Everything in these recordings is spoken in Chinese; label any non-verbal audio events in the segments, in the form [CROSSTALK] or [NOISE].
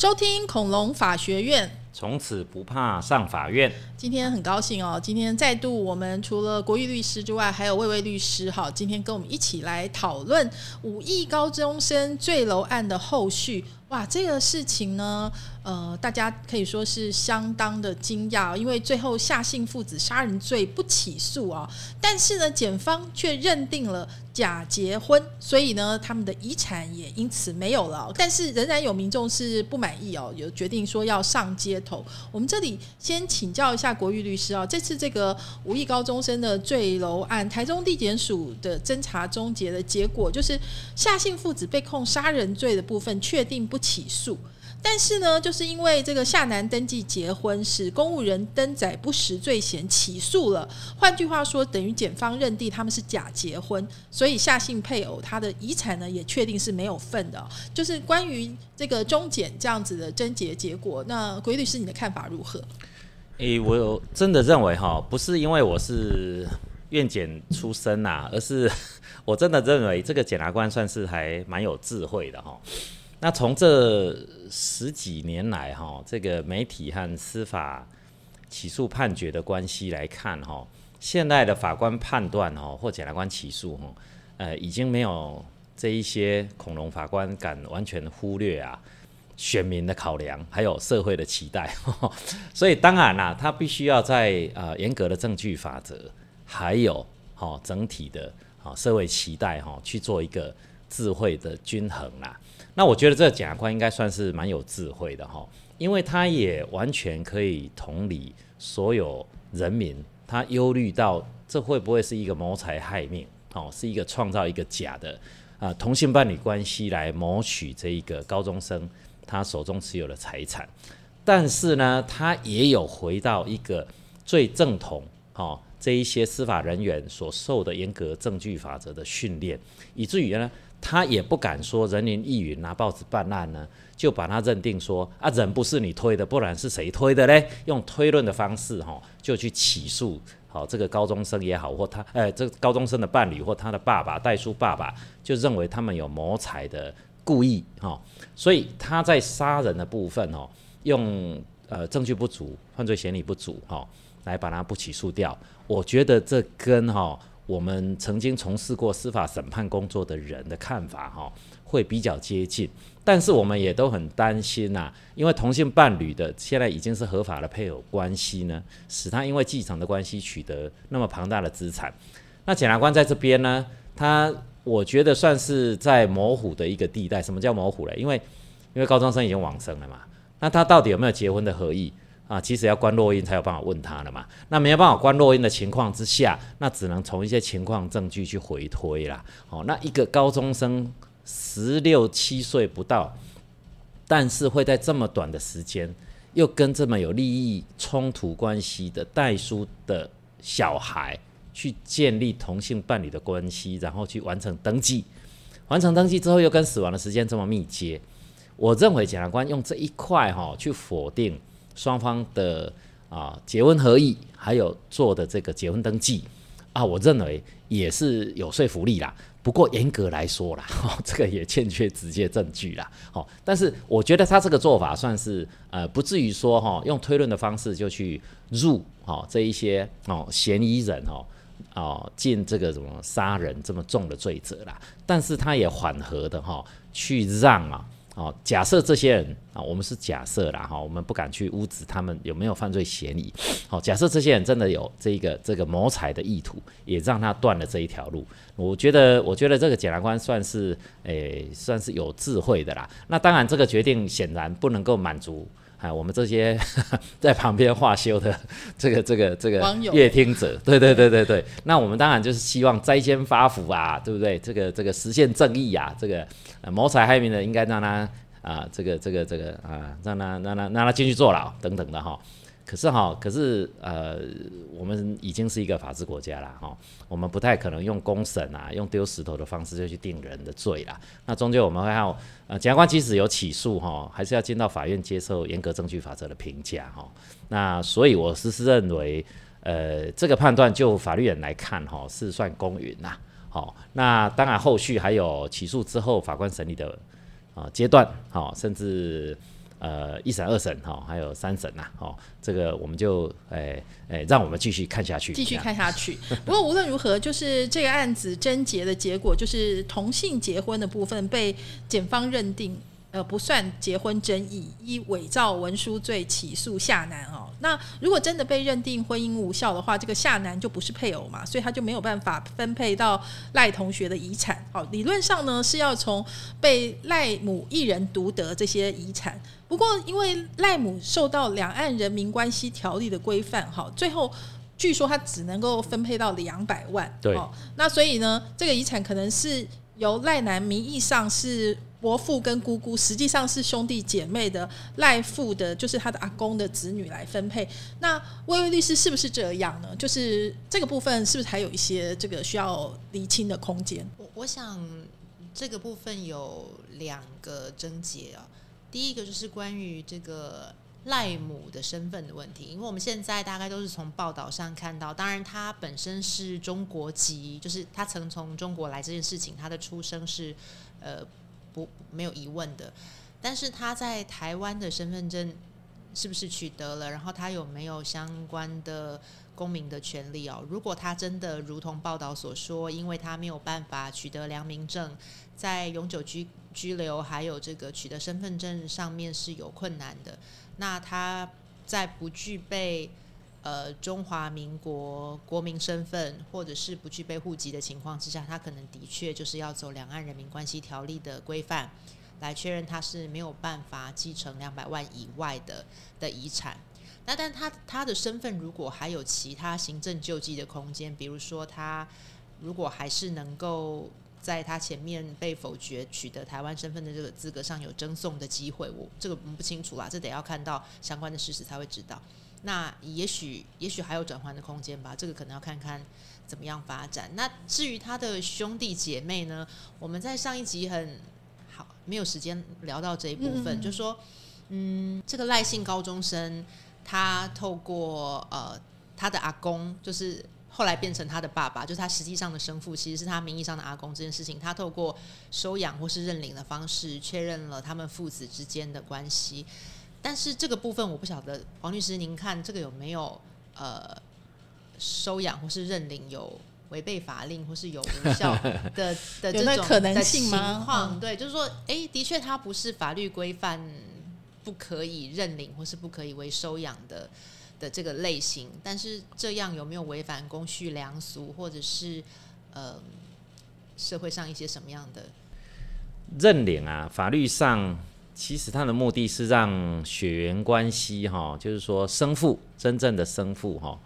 收听恐龙法学院，从此不怕上法院。今天很高兴哦，今天再度我们除了国玉律师之外，还有魏魏律师哈，今天跟我们一起来讨论五亿高中生坠楼案的后续。哇，这个事情呢，呃，大家可以说是相当的惊讶，因为最后夏姓父子杀人罪不起诉啊，但是呢，检方却认定了假结婚，所以呢，他们的遗产也因此没有了。但是仍然有民众是不满意哦，有决定说要上街头。我们这里先请教一下国玉律师啊，这次这个五亿高中生的坠楼案，台中地检署的侦查终结的结果，就是夏姓父子被控杀人罪的部分确定不。起诉，但是呢，就是因为这个夏男登记结婚是公务人登载不实罪嫌起诉了。换句话说，等于检方认定他们是假结婚，所以夏姓配偶他的遗产呢也确定是没有份的。就是关于这个中检这样子的侦结结果，那鬼律师你的看法如何？诶，我有真的认为哈，不是因为我是院检出身呐，而是 [LAUGHS] 我真的认为这个检察官算是还蛮有智慧的哈。那从这十几年来，哈，这个媒体和司法起诉判决的关系来看，哈，现在的法官判断，哈，或检察官起诉，哈，呃，已经没有这一些恐龙法官敢完全忽略啊，选民的考量，还有社会的期待，[LAUGHS] 所以当然啦，他必须要在啊严格的证据法则，还有哈整体的啊社会期待，哈，去做一个智慧的均衡啦。那我觉得这个检察官应该算是蛮有智慧的哈，因为他也完全可以同理所有人民，他忧虑到这会不会是一个谋财害命哦，是一个创造一个假的啊同性伴侣关系来谋取这一个高中生他手中持有的财产，但是呢，他也有回到一个最正统哦这一些司法人员所受的严格证据法则的训练，以至于呢。他也不敢说人云亦云拿报纸办案呢，就把他认定说啊人不是你推的，不然是谁推的嘞？用推论的方式哈，就去起诉好这个高中生也好，或他哎这个高中生的伴侣或他的爸爸代书爸爸，就认为他们有谋财的故意哈，所以他在杀人的部分哦，用呃证据不足、犯罪嫌疑不足哈，来把他不起诉掉。我觉得这跟哈。我们曾经从事过司法审判工作的人的看法，哈，会比较接近。但是我们也都很担心呐，因为同性伴侣的现在已经是合法的配偶关系呢，使他因为继承的关系取得那么庞大的资产。那检察官在这边呢，他我觉得算是在模糊的一个地带。什么叫模糊了？因为因为高中生已经往生了嘛，那他到底有没有结婚的合意？啊，其实要关录音才有办法问他的嘛。那没有办法关录音的情况之下，那只能从一些情况证据去回推啦。哦，那一个高中生十六七岁不到，但是会在这么短的时间，又跟这么有利益冲突关系的代书的小孩去建立同性伴侣的关系，然后去完成登记，完成登记之后又跟死亡的时间这么密接，我认为检察官用这一块哈去否定。双方的啊结婚合意，还有做的这个结婚登记啊，我认为也是有说服力啦。不过严格来说啦，[LAUGHS] 这个也欠缺直接证据啦。好，但是我觉得他这个做法算是呃不至于说哈用推论的方式就去入哈这一些哦嫌疑人哦哦进这个什么杀人这么重的罪责啦。但是他也缓和的哈去让啊。哦，假设这些人啊，我们是假设啦哈，我们不敢去污指他们有没有犯罪嫌疑。好，假设这些人真的有这个这个谋财的意图，也让他断了这一条路。我觉得，我觉得这个检察官算是诶，算是有智慧的啦。那当然，这个决定显然不能够满足。哎，我们这些 [LAUGHS] 在旁边画修的这个这个这个乐听者，对对对对对，那我们当然就是希望摘尖发福啊，对不对？这个这个实现正义啊，这个谋财害命的应该让他啊，这个这个这个啊，让他让他让他进去坐牢等等的哈。可是哈，可是呃，我们已经是一个法治国家了哈，我们不太可能用公审啊，用丢石头的方式就去定人的罪啦。那终究我们会要呃，检察官即使有起诉哈，还是要进到法院接受严格证据法则的评价哈。那所以我是认为，呃，这个判断就法律人来看哈，是算公允呐。好，那当然后续还有起诉之后法官审理的啊阶段，好，甚至。呃一审、二审哈，还有三审呐，哦，这个我们就诶诶，让我们继续看下去，继续看下 [LAUGHS] 去。不过无论如何，就是这个案子侦结的结果，就是同性结婚的部分被检方认定。呃，不算结婚争议，依伪造文书罪起诉夏楠哦。那如果真的被认定婚姻无效的话，这个夏楠就不是配偶嘛，所以他就没有办法分配到赖同学的遗产。哦，理论上呢是要从被赖母一人独得这些遗产。不过因为赖母受到两岸人民关系条例的规范，哈，最后据说他只能够分配到两百万。对。那所以呢，这个遗产可能是由赖男名义上是。伯父跟姑姑实际上是兄弟姐妹的赖父的，就是他的阿公的子女来分配。那薇薇律师是不是这样呢？就是这个部分是不是还有一些这个需要厘清的空间？我我想这个部分有两个症结啊。第一个就是关于这个赖母的身份的问题，因为我们现在大概都是从报道上看到，当然他本身是中国籍，就是他曾从中国来这件事情，他的出生是呃。不没有疑问的，但是他在台湾的身份证是不是取得了？然后他有没有相关的公民的权利哦？如果他真的如同报道所说，因为他没有办法取得良民证，在永久居居留还有这个取得身份证上面是有困难的，那他在不具备。呃，中华民国国民身份，或者是不具备户籍的情况之下，他可能的确就是要走两岸人民关系条例的规范，来确认他是没有办法继承两百万以外的的遗产。那但他他的身份如果还有其他行政救济的空间，比如说他如果还是能够在他前面被否决取得台湾身份的这个资格上有争送的机会，我这个我们不清楚啦，这得要看到相关的事实才会知道。那也许也许还有转换的空间吧，这个可能要看看怎么样发展。那至于他的兄弟姐妹呢？我们在上一集很好没有时间聊到这一部分，就说嗯，这个赖姓高中生他透过呃他的阿公，就是后来变成他的爸爸，就是他实际上的生父，其实是他名义上的阿公这件事情，他透过收养或是认领的方式，确认了他们父子之间的关系。但是这个部分我不晓得，黄律师，您看这个有没有呃收养或是认领有违背法令或是有无效 [LAUGHS] 的的这种可能性况？对，就是说，哎，的确它不是法律规范不可以认领或是不可以为收养的的这个类型，但是这样有没有违反公序良俗，或者是呃社会上一些什么样的认领啊？法律上。其实他的目的是让血缘关系哈，就是说生父真正的生父哈，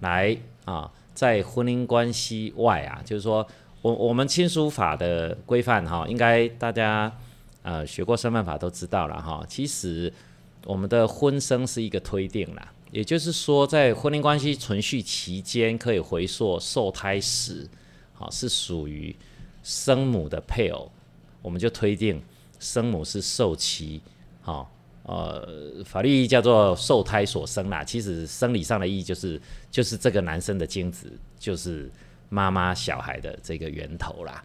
来啊，在婚姻关系外啊，就是说我我们亲属法的规范哈，应该大家呃学过身份法都知道了哈。其实我们的婚生是一个推定啦，也就是说在婚姻关系存续期间可以回溯受胎史，好是属于生母的配偶，我们就推定。生母是受妻，好，呃，法律意义叫做受胎所生啦。其实生理上的意义就是，就是这个男生的精子就是妈妈小孩的这个源头啦。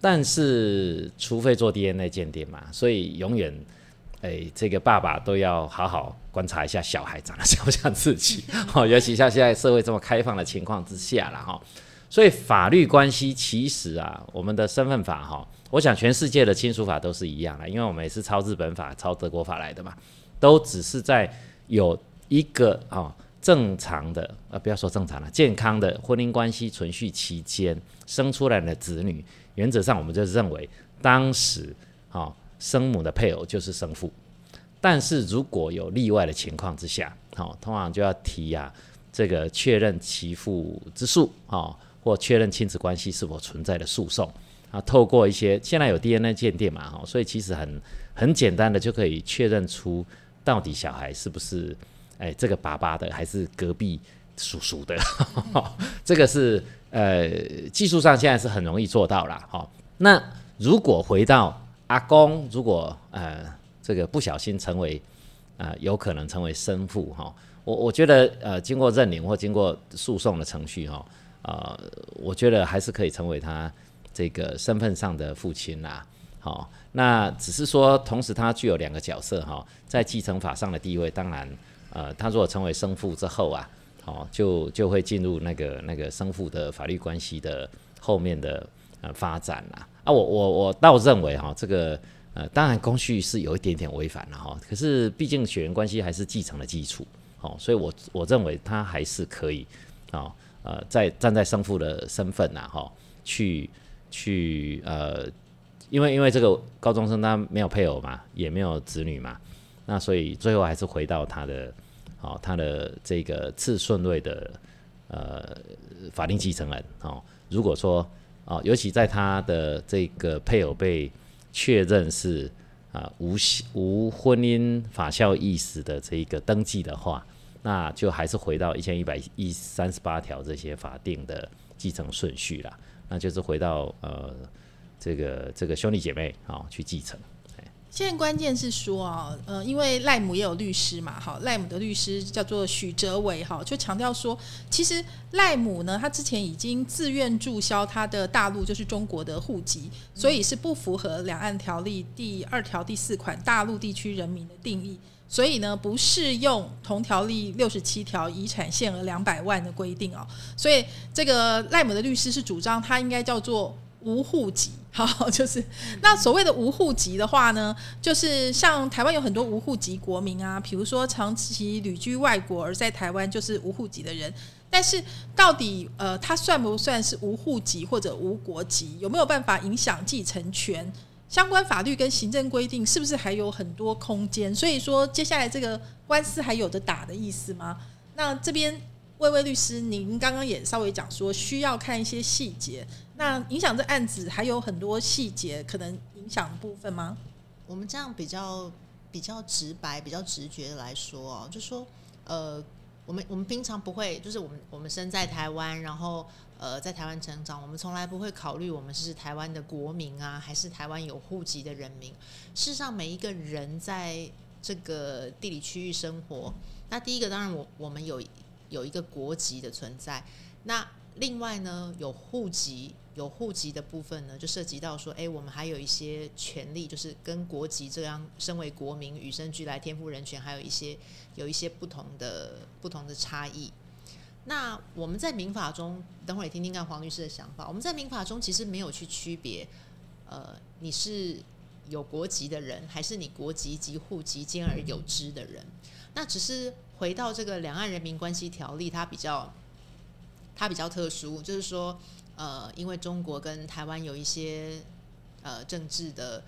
但是，除非做 DNA 鉴定嘛，所以永远，哎，这个爸爸都要好好观察一下小孩长得像不像自己。好，[LAUGHS] 尤其像现在社会这么开放的情况之下了哈。所以法律关系其实啊，我们的身份法哈。我想全世界的亲属法都是一样的，因为我们也是抄日本法、抄德国法来的嘛，都只是在有一个啊正常的呃不要说正常了，健康的婚姻关系存续期间生出来的子女，原则上我们就认为当时啊生母的配偶就是生父，但是如果有例外的情况之下，好通常就要提呀这个确认其父之诉啊，或确认亲子关系是否存在的诉讼。啊，透过一些现在有 DNA 鉴定嘛，哈，所以其实很很简单的就可以确认出到底小孩是不是哎这个爸爸的，还是隔壁叔叔的，[LAUGHS] 这个是呃技术上现在是很容易做到了，哈。那如果回到阿公，如果呃这个不小心成为啊有可能成为生父，哈，我我觉得呃经过认领或经过诉讼的程序，哈，呃，我觉得还是可以成为他。这个身份上的父亲啦，好，那只是说，同时他具有两个角色哈，在继承法上的地位，当然，呃，他如果成为生父之后啊，好，就就会进入那个那个生父的法律关系的后面的呃发展啦。啊，我我我倒认为哈，这个呃，当然公序是有一点点违反了哈，可是毕竟血缘关系还是继承的基础，好，所以我我认为他还是可以，啊，呃，在站在生父的身份呐，哈，去去呃。因为因为这个高中生他没有配偶嘛，也没有子女嘛，那所以最后还是回到他的，哦，他的这个次顺位的呃法定继承人哦。如果说哦，尤其在他的这个配偶被确认是啊无无婚姻法效意思的这一个登记的话，那就还是回到一千一百一三十八条这些法定的继承顺序啦，那就是回到呃。这个这个兄弟姐妹啊，去继承。现在关键是说啊，呃，因为赖姆也有律师嘛，哈，赖姆的律师叫做许哲伟，哈，就强调说，其实赖姆呢，他之前已经自愿注销他的大陆就是中国的户籍，所以是不符合两岸条例第二条第四款大陆地区人民的定义，所以呢，不适用同条例六十七条遗产限额两百万的规定哦，所以这个赖姆的律师是主张他应该叫做无户籍。[LAUGHS] 好，就是那所谓的无户籍的话呢，就是像台湾有很多无户籍国民啊，比如说长期旅居外国而在台湾就是无户籍的人。但是到底呃，他算不算是无户籍或者无国籍？有没有办法影响继承权？相关法律跟行政规定是不是还有很多空间？所以说，接下来这个官司还有的打的意思吗？那这边魏魏律师，您刚刚也稍微讲说，需要看一些细节。那影响这案子还有很多细节可能影响部分吗？我们这样比较比较直白、比较直觉的来说哦，就说呃，我们我们平常不会，就是我们我们身在台湾，然后呃在台湾成长，我们从来不会考虑我们是台湾的国民啊，还是台湾有户籍的人民。事实上，每一个人在这个地理区域生活，那第一个当然我我们有有一个国籍的存在，那另外呢有户籍。有户籍的部分呢，就涉及到说，哎，我们还有一些权利，就是跟国籍这样，身为国民与生俱来天赋人权，还有一些有一些不同的不同的差异。那我们在民法中，等会儿也听听看黄律师的想法。我们在民法中其实没有去区别，呃，你是有国籍的人，还是你国籍及户籍兼而有之的人。那只是回到这个两岸人民关系条例，它比较它比较特殊，就是说。呃，因为中国跟台湾有一些呃政治的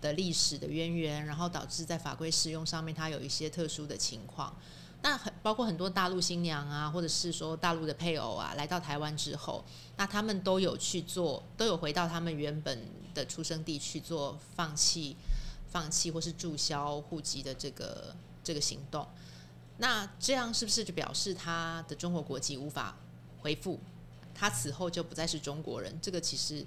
的历史的渊源，然后导致在法规适用上面，它有一些特殊的情况。那很包括很多大陆新娘啊，或者是说大陆的配偶啊，来到台湾之后，那他们都有去做，都有回到他们原本的出生地去做放弃、放弃或是注销户籍的这个这个行动。那这样是不是就表示他的中国国籍无法恢复？他此后就不再是中国人，这个其实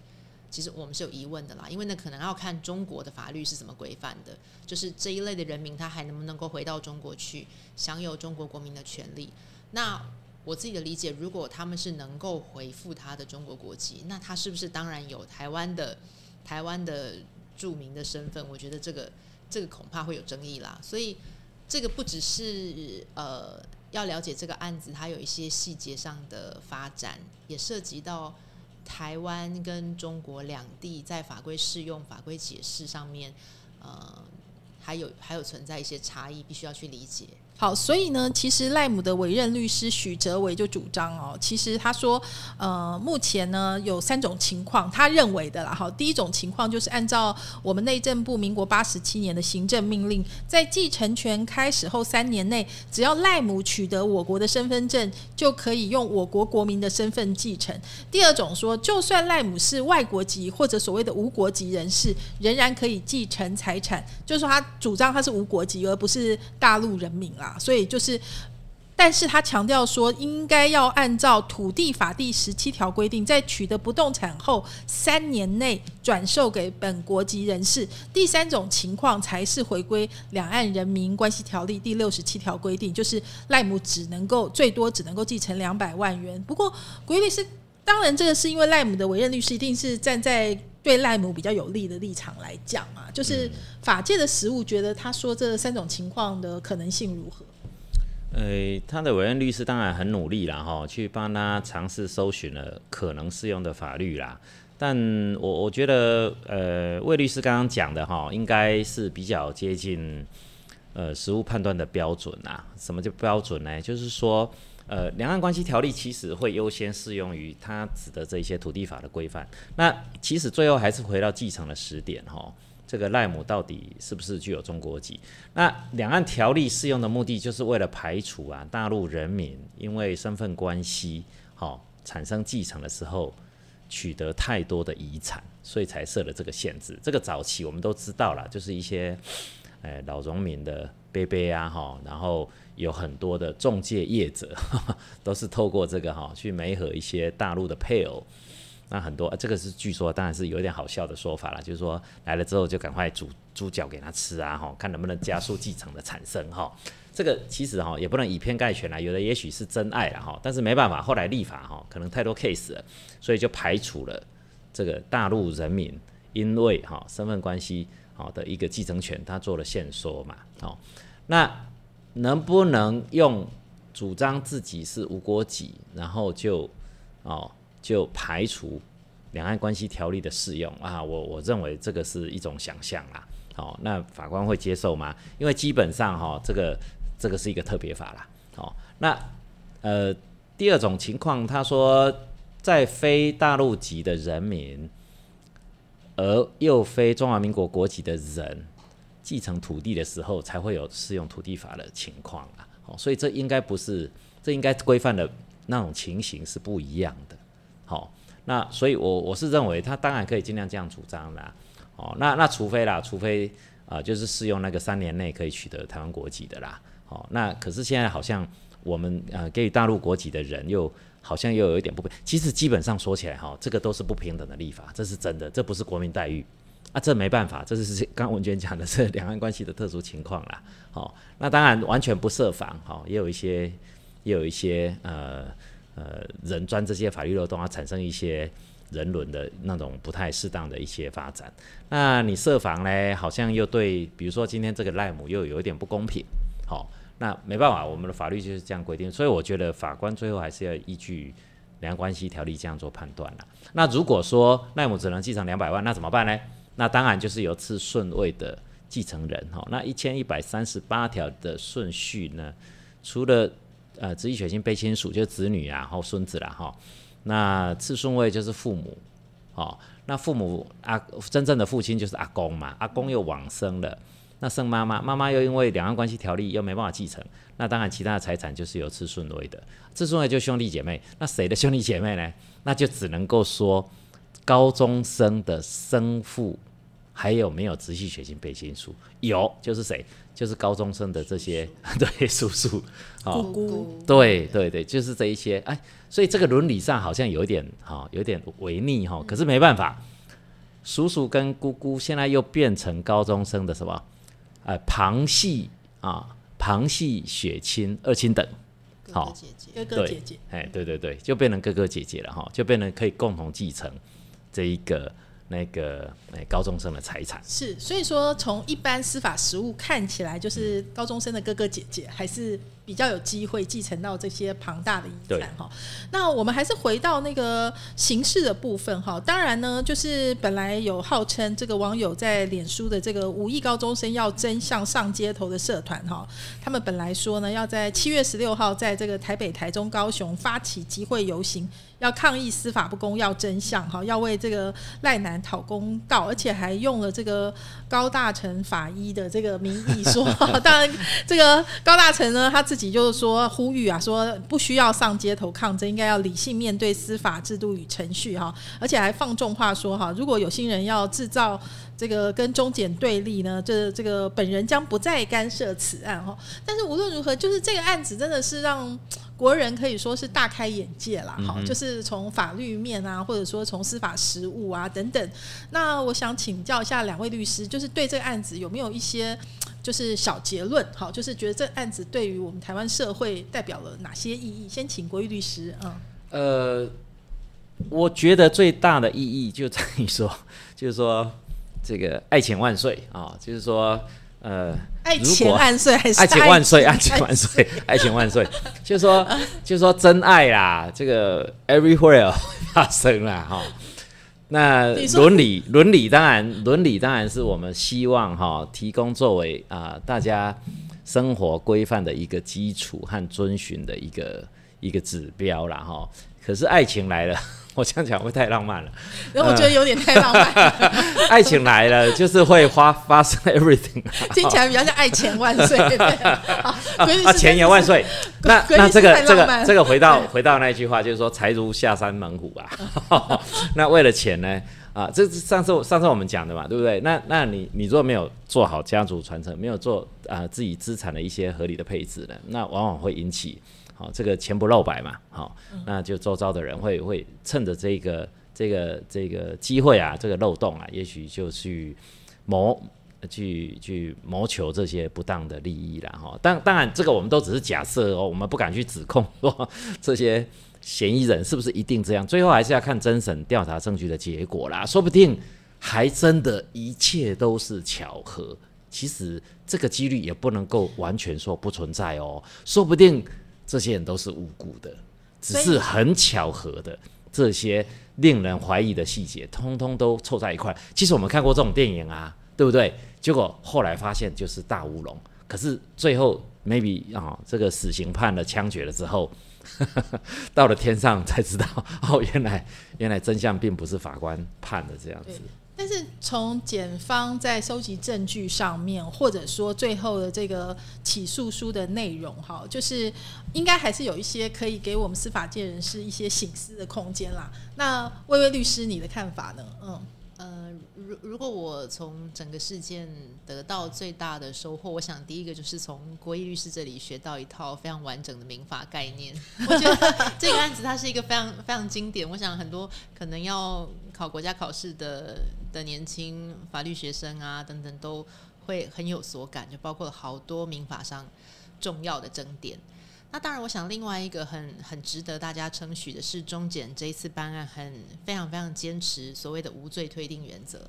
其实我们是有疑问的啦，因为那可能要看中国的法律是怎么规范的，就是这一类的人民他还能不能够回到中国去享有中国国民的权利？那我自己的理解，如果他们是能够回复他的中国国籍，那他是不是当然有台湾的台湾的著名的身份？我觉得这个这个恐怕会有争议啦，所以这个不只是呃。要了解这个案子，它有一些细节上的发展，也涉及到台湾跟中国两地在法规适用、法规解释上面，呃，还有还有存在一些差异，必须要去理解。好，所以呢，其实赖姆的委任律师许哲伟就主张哦，其实他说，呃，目前呢有三种情况，他认为的啦。好，第一种情况就是按照我们内政部民国八十七年的行政命令，在继承权开始后三年内，只要赖姆取得我国的身份证，就可以用我国国民的身份继承。第二种说，就算赖姆是外国籍或者所谓的无国籍人士，仍然可以继承财产，就是说他主张他是无国籍，而不是大陆人民啦。所以就是，但是他强调说，应该要按照土地法第十七条规定，在取得不动产后三年内转售给本国籍人士。第三种情况才是回归两岸人民关系条例第六十七条规定，就是赖姆只能够最多只能够继承两百万元。不过，国律是当然这个是因为赖姆的委任律师一定是站在对赖姆比较有利的立场来讲啊，就是法界的实务觉得他说这三种情况的可能性如何？呃，他的委任律师当然很努力了，哈，去帮他尝试搜寻了可能适用的法律啦。但我我觉得，呃，魏律师刚刚讲的哈，应该是比较接近呃实务判断的标准啊。什么叫标准呢？就是说，呃，两岸关系条例其实会优先适用于它指的这些土地法的规范。那其实最后还是回到继承的时点哈。这个赖姆到底是不是具有中国籍？那两岸条例适用的目的，就是为了排除啊大陆人民因为身份关系好产生继承的时候取得太多的遗产，所以才设了这个限制。这个早期我们都知道了，就是一些诶老农民的伯伯啊哈，然后有很多的中介业者 [LAUGHS] 都是透过这个哈去媒合一些大陆的配偶。那很多，这个是据说，当然是有点好笑的说法了，就是说来了之后就赶快煮猪脚给他吃啊，哈，看能不能加速继承的产生，哈。这个其实哈也不能以偏概全啦，有的也许是真爱了哈，但是没办法，后来立法哈可能太多 case 了，所以就排除了这个大陆人民因为哈身份关系好的一个继承权，他做了限缩嘛，哦，那能不能用主张自己是无国籍，然后就哦？就排除两岸关系条例的适用啊，我我认为这个是一种想象啦。好，那法官会接受吗？因为基本上哈，这个这个是一个特别法啦。好，那呃第二种情况，他说在非大陆籍的人民，而又非中华民国国籍的人继承土地的时候，才会有适用土地法的情况啊。好，所以这应该不是，这应该规范的那种情形是不一样的。好，那所以，我我是认为他当然可以尽量这样主张啦。哦，那那除非啦，除非啊，就是适用那个三年内可以取得台湾国籍的啦。好，那可是现在好像我们呃给予大陆国籍的人又好像又有一点不平。其实基本上说起来哈，这个都是不平等的立法，这是真的，这不是国民待遇啊，这没办法，这是刚文娟讲的是两岸关系的特殊情况啦。好，那当然完全不设防，哈，也有一些也有一些呃。呃，人钻这些法律漏洞，而产生一些人伦的那种不太适当的一些发展。那你设防呢？好像又对，比如说今天这个赖姆又有一点不公平。好，那没办法，我们的法律就是这样规定。所以我觉得法官最后还是要依据两岸关系条例这样做判断了。那如果说赖姆只能继承两百万，那怎么办呢？那当然就是由次顺位的继承人。哈，那一千一百三十八条的顺序呢，除了呃，直系血亲被亲属就是子女啊，然后孙子啦，哈。那次顺位就是父母，哦，那父母阿真正的父亲就是阿公嘛，阿公又往生了，那剩妈妈，妈妈又因为两岸关系条例又没办法继承，那当然其他的财产就是由次顺位的，次顺位就兄弟姐妹，那谁的兄弟姐妹呢？那就只能够说高中生的生父。还有没有直系血亲背亲属？有，就是谁？就是高中生的这些对叔叔、[LAUGHS] 姑姑，对对对，就是这一些。哎，所以这个伦理上好像有点哈，有点违逆哈。可是没办法，叔叔跟姑姑现在又变成高中生的什么？哎，旁系啊，旁系血亲二亲等，好，哥哥姐姐，哎，对对对，就变成哥哥姐姐了哈，就变成可以共同继承这一个。那个哎，高中生的财产是，所以说从一般司法实务看起来，就是高中生的哥哥姐姐还是比较有机会继承到这些庞大的遗产哈。那我们还是回到那个形式的部分哈。当然呢，就是本来有号称这个网友在脸书的这个五亿高中生要真相上街头的社团哈，他们本来说呢，要在七月十六号在这个台北、台中、高雄发起集会游行。要抗议司法不公，要真相哈，要为这个赖男讨公道，而且还用了这个高大成法医的这个名义说，[LAUGHS] 当然这个高大成呢，他自己就是说呼吁啊，说不需要上街头抗争，应该要理性面对司法制度与程序哈，而且还放重话说哈，如果有心人要制造这个跟中检对立呢，这这个本人将不再干涉此案哈。但是无论如何，就是这个案子真的是让。国人可以说是大开眼界啦，哈，就是从法律面啊，或者说从司法实务啊等等。那我想请教一下两位律师，就是对这个案子有没有一些就是小结论？好，就是觉得这案子对于我们台湾社会代表了哪些意义？先请国玉律师，嗯，呃，我觉得最大的意义就在于说，[LAUGHS] 就是说这个爱情万岁啊，就是说呃，爱钱万岁还是爱情万岁，爱爱情万岁，爱情 [LAUGHS] 万岁，就是说就是说真爱啦，这个 everywhere 发生啦哈。那伦理伦理当然伦理当然是我们希望哈提供作为啊、大家生活规范的一个基础和遵循的一个一个指标啦哈。可是爱情来了，[LAUGHS] 我这样讲会太浪漫了。然 [LAUGHS] 后我觉得有点太浪漫了，[LAUGHS] 爱情来了，就是会发发生 everything 啊听起来比较像爱钱万岁。啊，是钱也万岁。那那这个这个这个回到回到那句话，就是说财如下山猛虎啊。那为了钱呢？啊，这是上次上次我们讲的嘛，对不对？那那你你如果没有做好家族传承，没有做啊、自己资产的一些合理的配置呢，那往往会引起好、这个钱不露白嘛，好、那就周遭的人会会趁着这个这个这个机会啊，这个漏洞啊，也许就去谋去去谋求这些不当的利益啦，哈。当当然，这个我们都只是假设哦，我们不敢去指控说这些嫌疑人是不是一定这样，最后还是要看侦审调查证据的结果啦，说不定还真的一切都是巧合。其实这个几率也不能够完全说不存在哦，说不定这些人都是无辜的，只是很巧合的这些令人怀疑的细节，通通都凑在一块。其实我们看过这种电影啊，对不对？结果后来发现就是大乌龙，可是最后 maybe 啊、这个死刑判了、枪决了之后，[LAUGHS] 到了天上才知道，哦，原来原来真相并不是法官判的这样子。但是从检方在收集证据上面，或者说最后的这个起诉书的内容，哈，就是应该还是有一些可以给我们司法界人士一些醒思的空间啦。那魏魏律师，你的看法呢？嗯，呃，如如果我从整个事件得到最大的收获，我想第一个就是从国义律师这里学到一套非常完整的民法概念。[LAUGHS] 我觉得这个案子它是一个非常非常经典，我想很多可能要考国家考试的的年轻法律学生啊等等都会很有所感，就包括了好多民法上重要的争点。那当然，我想另外一个很很值得大家称许的是，中检这一次办案很非常非常坚持所谓的无罪推定原则，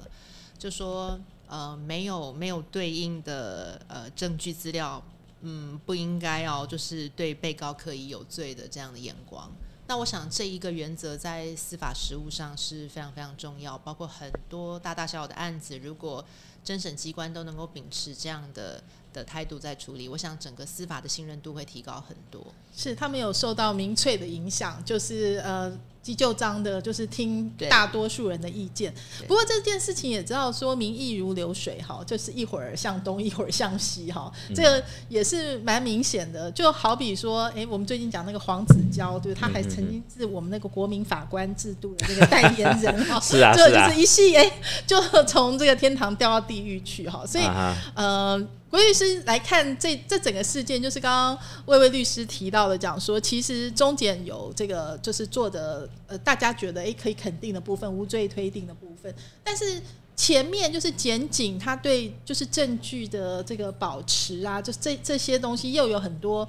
就说呃没有没有对应的呃证据资料，嗯不应该哦就是对被告可以有罪的这样的眼光。那我想这一个原则在司法实务上是非常非常重要，包括很多大大小小的案子，如果侦审机关都能够秉持这样的的态度在处理，我想整个司法的信任度会提高很多。是他们有受到民粹的影响，就是呃急救章的，就是听大多数人的意见。不过这件事情也知道说民意如流水哈，就是一会儿向东，一会儿向西哈，这个也是蛮明显的。就好比说，诶，我们最近讲那个黄子佼，对，他还曾经是我们那个国民法官制度的那个代言人哈，[LAUGHS] 是啊就是啊就是一系诶，就从这个天堂掉到地狱去哈，所以。啊呃，郭律师来看这这整个事件，就是刚刚魏魏律师提到的，讲说其实中检有这个就是做的呃，大家觉得诶可以肯定的部分，无罪推定的部分，但是前面就是检警他对就是证据的这个保持啊，就这这些东西又有很多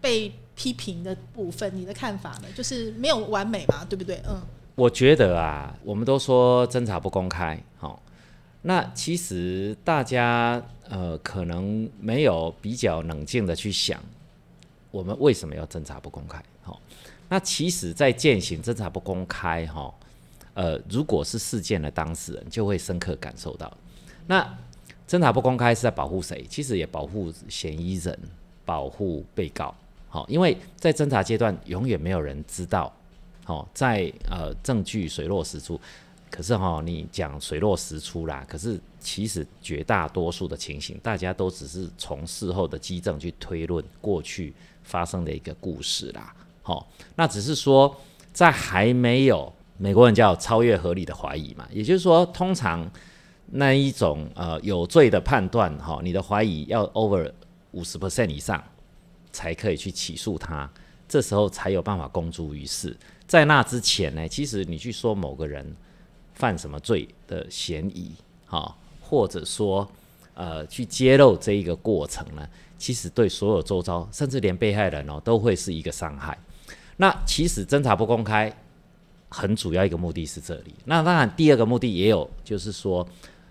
被批评的部分，你的看法呢？就是没有完美嘛，对不对？嗯，我觉得啊，我们都说侦查不公开，好、那其实大家呃可能没有比较冷静的去想，我们为什么要侦查不公开？好、那其实，在践行侦查不公开，哈、呃，如果是事件的当事人，就会深刻感受到，那侦查不公开是在保护谁？其实也保护嫌疑人，保护被告。好、因为在侦查阶段，永远没有人知道哦，在呃证据水落石出，可是哈、你讲水落石出啦，可是其实绝大多数的情形，大家都只是从事后的基证去推论过去发生的一个故事啦。好、那只是说在还没有美国人叫超越合理的怀疑嘛，也就是说，通常那一种呃有罪的判断哈、你的怀疑要 over 五十 percent 以上才可以去起诉他。这时候才有办法公诸于世。在那之前呢，其实你去说某个人犯什么罪的嫌疑，哈、或者说呃去揭露这一个过程呢，其实对所有周遭，甚至连被害人哦，都会是一个伤害。那其实侦查不公开，很主要一个目的是这里。那当然，第二个目的也有，就是说，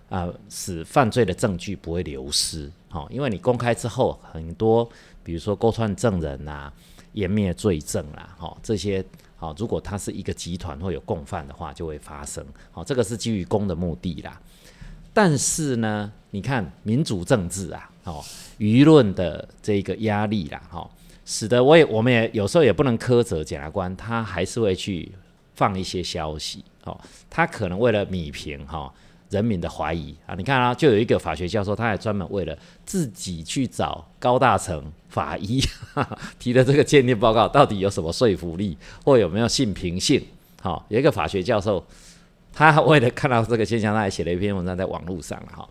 啊，使犯罪的证据不会流失。好，因为你公开之后，很多，比如说勾串证人呐，湮灭罪证啦，哈，这些，好，如果他是一个集团或有共犯的话，就会发生。好，这个是基于公的目的啦。但是呢，你看民主政治啊，哦，舆论的这个压力啦，哈。使得我也，我们也有时候也不能苛责检察官，他还是会去放一些消息，哦，他可能为了米平哈人民的怀疑啊，你看啊，就有一个法学教授，他还专门为了自己去找高大成法医 [LAUGHS] 提的这个鉴定报告到底有什么说服力，或有没有信凭性，好，有一个法学教授，他为了看到这个现象，他还写了一篇文章在网络上了哈，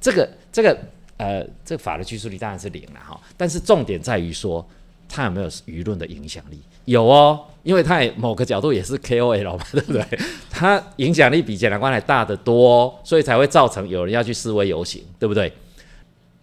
这个这个呃，这个法的拘束力当然是零了哈，但是重点在于说。他有没有舆论的影响力？有哦，因为他也某个角度也是 KOL 嘛，[LAUGHS] 对不对？他影响力比检察官还大得多，所以才会造成有人要去示威游行，对不对？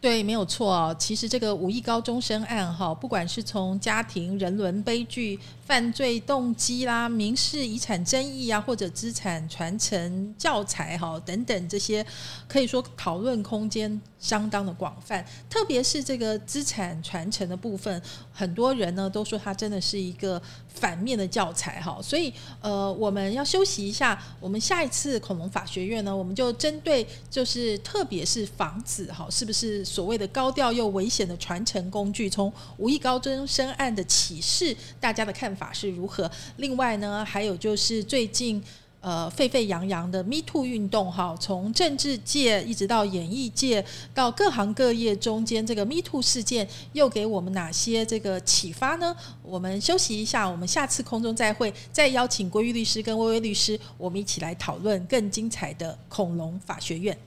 对，没有错哦。其实这个五亿高中生案哈，不管是从家庭人伦悲剧、犯罪动机啦、民事遗产争议啊，或者资产传承教材哈等等这些，可以说讨论空间相当的广泛。特别是这个资产传承的部分，很多人呢都说它真的是一个反面的教材哈。所以呃，我们要休息一下。我们下一次恐龙法学院呢，我们就针对就是特别是房子哈，是不是？所谓的高调又危险的传承工具，从五亿高中生案的启示，大家的看法是如何？另外呢，还有就是最近呃沸沸扬扬的 Me Too 运动，哈，从政治界一直到演艺界，到各行各业中间，这个 Me Too 事件又给我们哪些这个启发呢？我们休息一下，我们下次空中再会，再邀请国玉律师跟微微律师，我们一起来讨论更精彩的恐龙法学院。